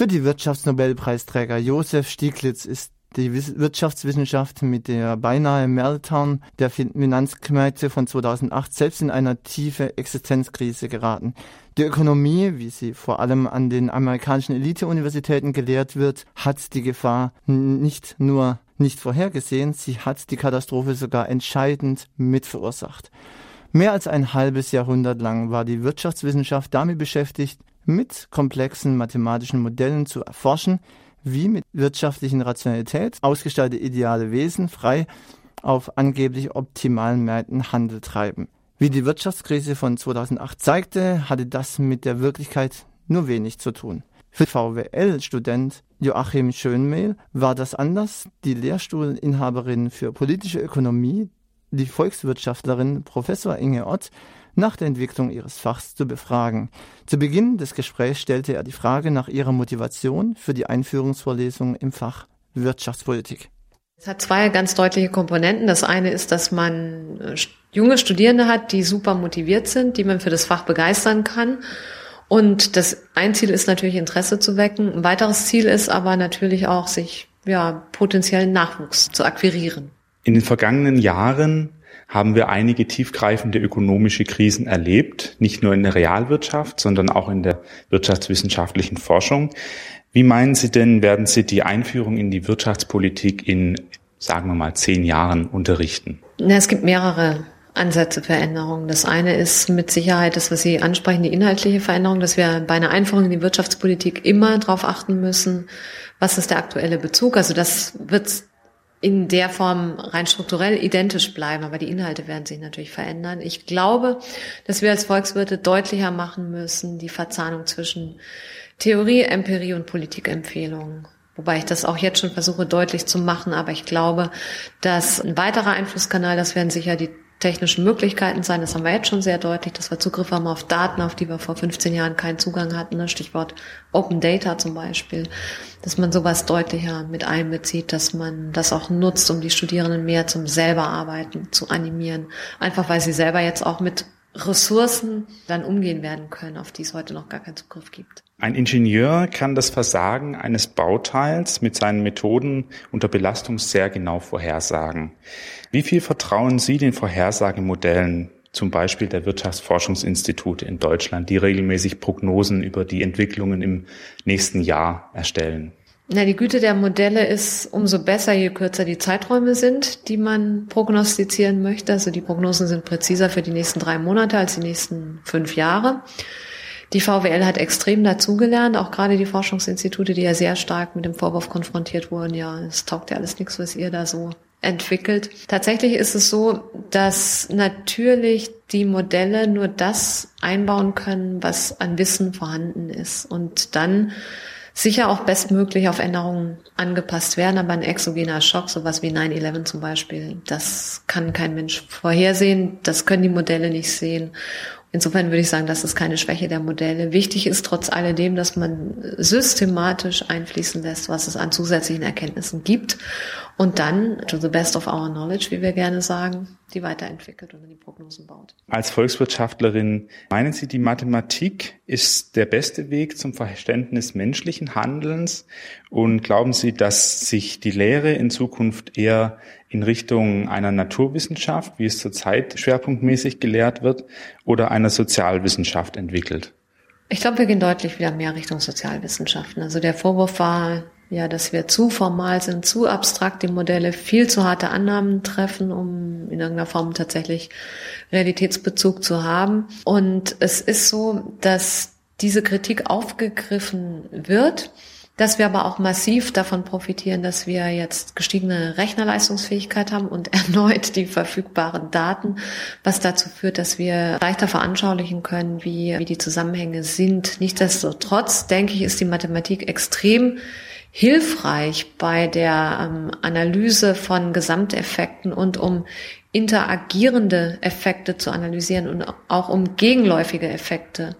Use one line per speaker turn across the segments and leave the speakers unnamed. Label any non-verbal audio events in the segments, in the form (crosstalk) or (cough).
Für die Wirtschaftsnobelpreisträger Josef Stieglitz ist die Wirtschaftswissenschaft mit der beinahe Meltdown der Finanzmärkte von 2008 selbst in eine tiefe Existenzkrise geraten. Die Ökonomie, wie sie vor allem an den amerikanischen Elite-Universitäten gelehrt wird, hat die Gefahr nicht nur nicht vorhergesehen, sie hat die Katastrophe sogar entscheidend mitverursacht. Mehr als ein halbes Jahrhundert lang war die Wirtschaftswissenschaft damit beschäftigt, mit komplexen mathematischen Modellen zu erforschen, wie mit wirtschaftlichen Rationalität ausgestaltete ideale Wesen frei auf angeblich optimalen Märkten Handel treiben. Wie die Wirtschaftskrise von 2008 zeigte, hatte das mit der Wirklichkeit nur wenig zu tun. Für VWL-Student Joachim Schönmehl war das anders. Die Lehrstuhlinhaberin für politische Ökonomie, die Volkswirtschaftlerin Professor Inge Ott, nach der Entwicklung ihres Fachs zu befragen. Zu Beginn des Gesprächs stellte er die Frage nach ihrer Motivation für die Einführungsvorlesung im Fach Wirtschaftspolitik.
Es hat zwei ganz deutliche Komponenten. Das eine ist, dass man äh, junge Studierende hat, die super motiviert sind, die man für das Fach begeistern kann. Und das ein Ziel ist natürlich Interesse zu wecken. Ein weiteres Ziel ist aber natürlich auch, sich ja potenziellen Nachwuchs zu akquirieren.
In den vergangenen Jahren haben wir einige tiefgreifende ökonomische Krisen erlebt, nicht nur in der Realwirtschaft, sondern auch in der wirtschaftswissenschaftlichen Forschung. Wie meinen Sie denn, werden Sie die Einführung in die Wirtschaftspolitik in, sagen wir mal, zehn Jahren unterrichten?
Na, es gibt mehrere Ansätze für Änderungen. Das eine ist mit Sicherheit das, was Sie ansprechen, die inhaltliche Veränderung, dass wir bei einer Einführung in die Wirtschaftspolitik immer darauf achten müssen, was ist der aktuelle Bezug. Also das wird in der Form rein strukturell identisch bleiben, aber die Inhalte werden sich natürlich verändern. Ich glaube, dass wir als Volkswirte deutlicher machen müssen, die Verzahnung zwischen Theorie, Empirie und Politikempfehlungen. Wobei ich das auch jetzt schon versuche deutlich zu machen, aber ich glaube, dass ein weiterer Einflusskanal, das werden sicher die technischen Möglichkeiten sein. Das haben wir jetzt schon sehr deutlich, dass wir Zugriff haben auf Daten, auf die wir vor 15 Jahren keinen Zugang hatten. Ne? Stichwort Open Data zum Beispiel. Dass man sowas deutlicher mit einbezieht, dass man das auch nutzt, um die Studierenden mehr zum selber arbeiten zu animieren. Einfach weil sie selber jetzt auch mit Ressourcen dann umgehen werden können, auf die es heute noch gar keinen Zugriff gibt.
Ein Ingenieur kann das Versagen eines Bauteils mit seinen Methoden unter Belastung sehr genau vorhersagen. Wie viel vertrauen Sie den Vorhersagemodellen, zum Beispiel der Wirtschaftsforschungsinstitute in Deutschland, die regelmäßig Prognosen über die Entwicklungen im nächsten Jahr erstellen?
Na, die Güte der Modelle ist umso besser, je kürzer die Zeiträume sind, die man prognostizieren möchte. Also die Prognosen sind präziser für die nächsten drei Monate als die nächsten fünf Jahre. Die VWL hat extrem dazugelernt, auch gerade die Forschungsinstitute, die ja sehr stark mit dem Vorwurf konfrontiert wurden, ja, es taugt ja alles nichts, was ihr da so entwickelt. Tatsächlich ist es so, dass natürlich die Modelle nur das einbauen können, was an Wissen vorhanden ist und dann sicher auch bestmöglich auf Änderungen angepasst werden, aber ein exogener Schock, sowas wie 9-11 zum Beispiel, das kann kein Mensch vorhersehen, das können die Modelle nicht sehen. Insofern würde ich sagen, das ist keine Schwäche der Modelle. Wichtig ist trotz alledem, dass man systematisch einfließen lässt, was es an zusätzlichen Erkenntnissen gibt und dann to the best of our knowledge, wie wir gerne sagen, die weiterentwickelt und die Prognosen baut.
Als Volkswirtschaftlerin, meinen Sie, die Mathematik ist der beste Weg zum Verständnis menschlichen Handelns? Und glauben Sie, dass sich die Lehre in Zukunft eher in Richtung einer Naturwissenschaft, wie es zurzeit schwerpunktmäßig gelehrt wird, oder einer Sozialwissenschaft entwickelt?
Ich glaube, wir gehen deutlich wieder mehr Richtung Sozialwissenschaften. Also der Vorwurf war ja, dass wir zu formal sind, zu abstrakt die Modelle, viel zu harte Annahmen treffen, um in irgendeiner Form tatsächlich Realitätsbezug zu haben. Und es ist so, dass diese Kritik aufgegriffen wird, dass wir aber auch massiv davon profitieren, dass wir jetzt gestiegene Rechnerleistungsfähigkeit haben und (laughs) erneut die verfügbaren Daten, was dazu führt, dass wir leichter veranschaulichen können, wie, wie die Zusammenhänge sind. Nichtsdestotrotz, denke ich, ist die Mathematik extrem hilfreich bei der ähm, Analyse von Gesamteffekten und um interagierende Effekte zu analysieren und auch um gegenläufige Effekte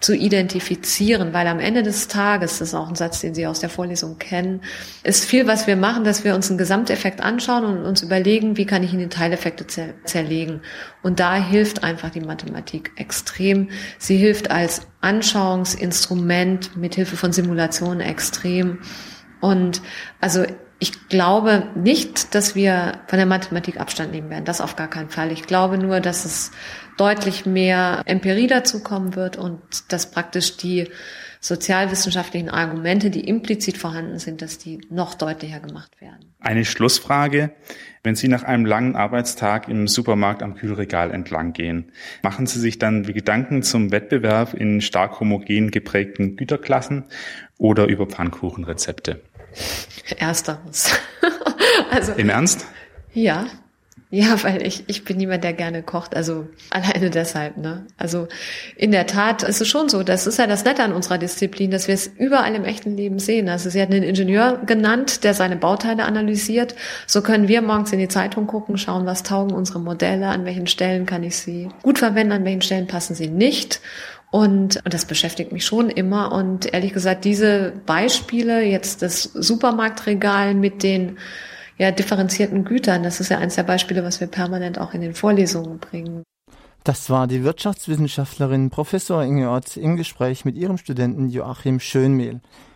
zu identifizieren, weil am Ende des Tages, das ist auch ein Satz, den Sie aus der Vorlesung kennen, ist viel, was wir machen, dass wir uns einen Gesamteffekt anschauen und uns überlegen, wie kann ich in die Teileffekte zerlegen. Und da hilft einfach die Mathematik extrem. Sie hilft als Anschauungsinstrument mit Hilfe von Simulationen extrem. Und also ich glaube nicht, dass wir von der Mathematik Abstand nehmen werden. Das auf gar keinen Fall. Ich glaube nur, dass es deutlich mehr Empirie dazukommen wird und dass praktisch die sozialwissenschaftlichen Argumente, die implizit vorhanden sind, dass die noch deutlicher gemacht werden.
Eine Schlussfrage. Wenn Sie nach einem langen Arbeitstag im Supermarkt am Kühlregal entlang gehen, machen Sie sich dann Gedanken zum Wettbewerb in stark homogen geprägten Güterklassen oder über Pfannkuchenrezepte?
Ersteres. (laughs)
also, Im Ernst?
Ja. Ja, (laughs) weil ich, ich bin niemand, der gerne kocht, also alleine deshalb, ne? Also in der Tat ist es schon so, das ist ja das Nette an unserer Disziplin, dass wir es überall im echten Leben sehen. Also sie hat einen Ingenieur genannt, der seine Bauteile analysiert. So können wir morgens in die Zeitung gucken, schauen, was taugen unsere Modelle, an welchen Stellen kann ich sie gut verwenden, an welchen Stellen passen sie nicht. Und, und das beschäftigt mich schon immer. Und ehrlich gesagt, diese Beispiele, jetzt das Supermarktregal mit den ja, differenzierten Gütern, das ist ja eines der Beispiele, was wir permanent auch in den Vorlesungen bringen.
Das war die Wirtschaftswissenschaftlerin Professor Inge Ott im Gespräch mit ihrem Studenten Joachim Schönmehl.